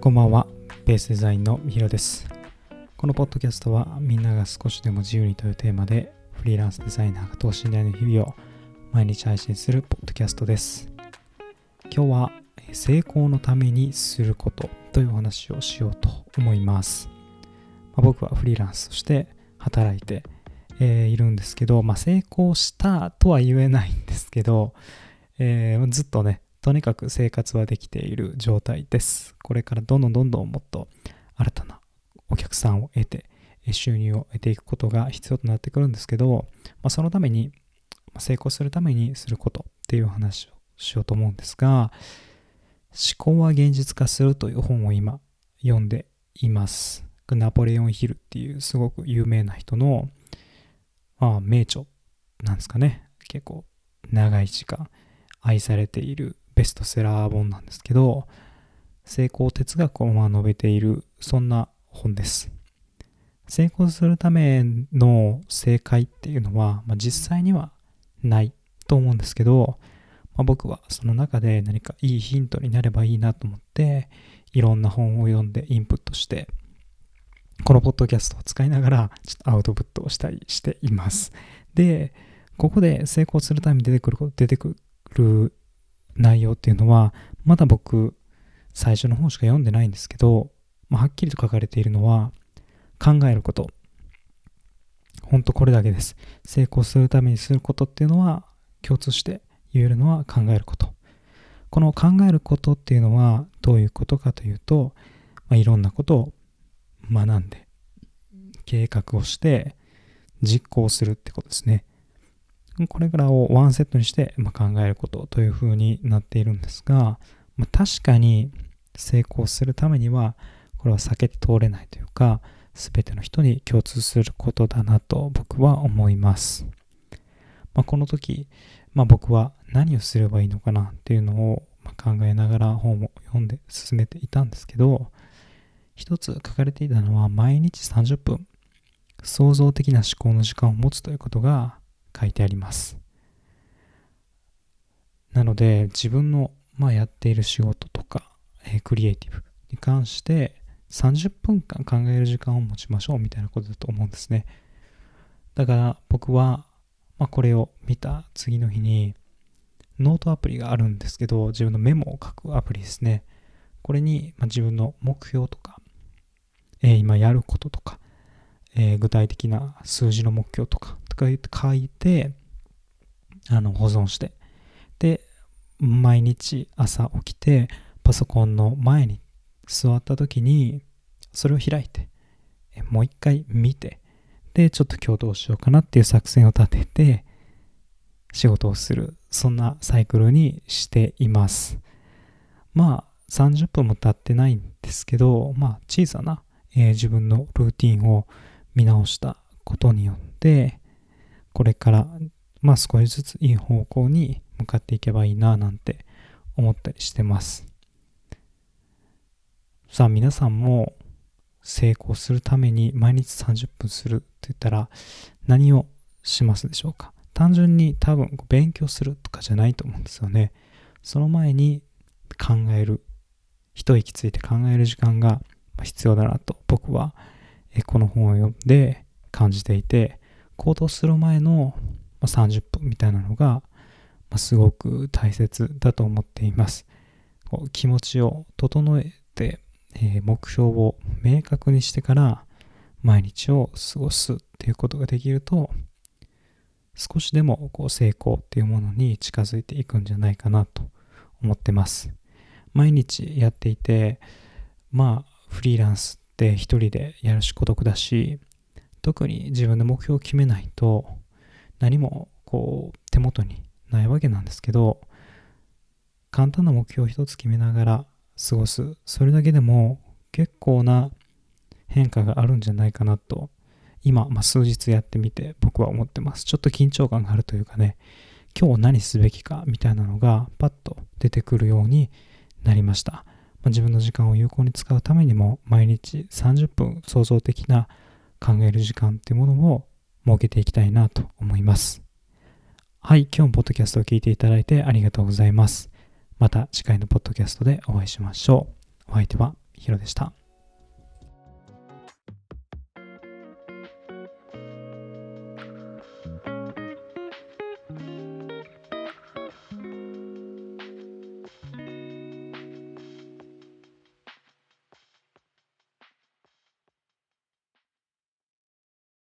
こんばんは、ベースデザインのみひろです。このポッドキャストはみんなが少しでも自由にというテーマでフリーランスデザイナーが等身大の日々を毎日配信するポッドキャストです。今日は成功のためにすることというお話をしようと思います。まあ僕はフリーランスとして働いて、えーいるんですけど、まあ、成功したとは言えないんですけど、えーずっとね、とにかく生活はできている状態です。これからどんどんどんどんもっと新たなお客さんを得て、収入を得ていくことが必要となってくるんですけど、まあ、そのために、成功するためにすることっていう話をしようと思うんですが、思考は現実化するという本を今読んでいます。ナポレオンヒルっていうすごく有名な人の、まあ、名著なんですかね。結構長い時間愛されているベストセラー本なんですけど、成功哲学をまあ述べている、そんな本です。成功するための正解っていうのは、まあ、実際にはないと思うんですけど、まあ、僕はその中で何かいいヒントになればいいなと思って、いろんな本を読んでインプットして、このポッドキャストを使いながら、ちょっとアウトプットをしたりしています。で、ここで成功するために出てくること、出てくる内容っていうのは、まだ僕、最初の本しか読んでないんですけど、まあ、はっきりと書かれているのは、考えること。ほんとこれだけです。成功するためにすることっていうのは、共通して言えるのは考えること。この考えることっていうのはどういうことかというと、まあ、いろんなことを学んで、計画をして、実行するってことですね。これからをワンセットにして、ま、考えることというふうになっているんですが、ま、確かに成功するためには、これは避けて通れないというか、すべての人に共通することだなと僕は思います。まあ、この時、まあ、僕は何をすればいいのかなっていうのを考えながら本を読んで進めていたんですけど、一つ書かれていたのは毎日30分創造的な思考の時間を持つということが書いてあります。なので自分の、まあ、やっている仕事とか、えークリエイティブに関して30分間考える時間を持ちましょうみたいなことだと思うんですね。だから僕は、まあ、これを見た次の日にノートアプリがあるんですけど自分のメモを書くアプリですね。これに、まあ、自分の目標とか、えー今やることとか、えー具体的な数字の目標とか書いてあの保存して。で毎日朝起きてパソコンの前に座った時にそれを開いてもう一回見てでちょっと今日どうしようかなっていう作戦を立てて仕事をするそんなサイクルにしています。まあ30分も経ってないんですけどまあ小さな、えー自分のルーティンを見直したことによってこれからまあ少しずついい方向に向かっていけばいいななんて思ったりしてます。さあ皆さんも成功するために毎日30分するって言ったら何をしますでしょうか？単純に多分勉強するとかじゃないと思うんですよね。その前に考える一息ついて考える時間が必要だなと僕はこの本を読んで感じていて行動する前の30分みたいなのがすごく大切だと思っています。こう気持ちを整えて、えー目標を明確にしてから毎日を過ごすっていうことができると少しでもこう成功っていうものに近づいていくんじゃないかなと思ってます。毎日やっていてまあフリーランスって一人でやるし孤独だし特に自分で目標を決めないと何もこう手元にないわけなんですけど簡単な目標を一つ決めながら過ごす。それだけでも結構な変化があるんじゃないかなと今、まあ、数日やってみて僕は思ってます。ちょっと緊張感があるというかね今日何すべきかみたいなのがパッと出てくるようになりました、まあ、自分の時間を有効に使うためにも毎日30分創造的な考える時間っていうものを設けていきたいなと思います。はい今日もポッドキャストを聞いていただいてありがとうございます。また次回のポッドキャストでお会いしましょう。お相手はヒロでした。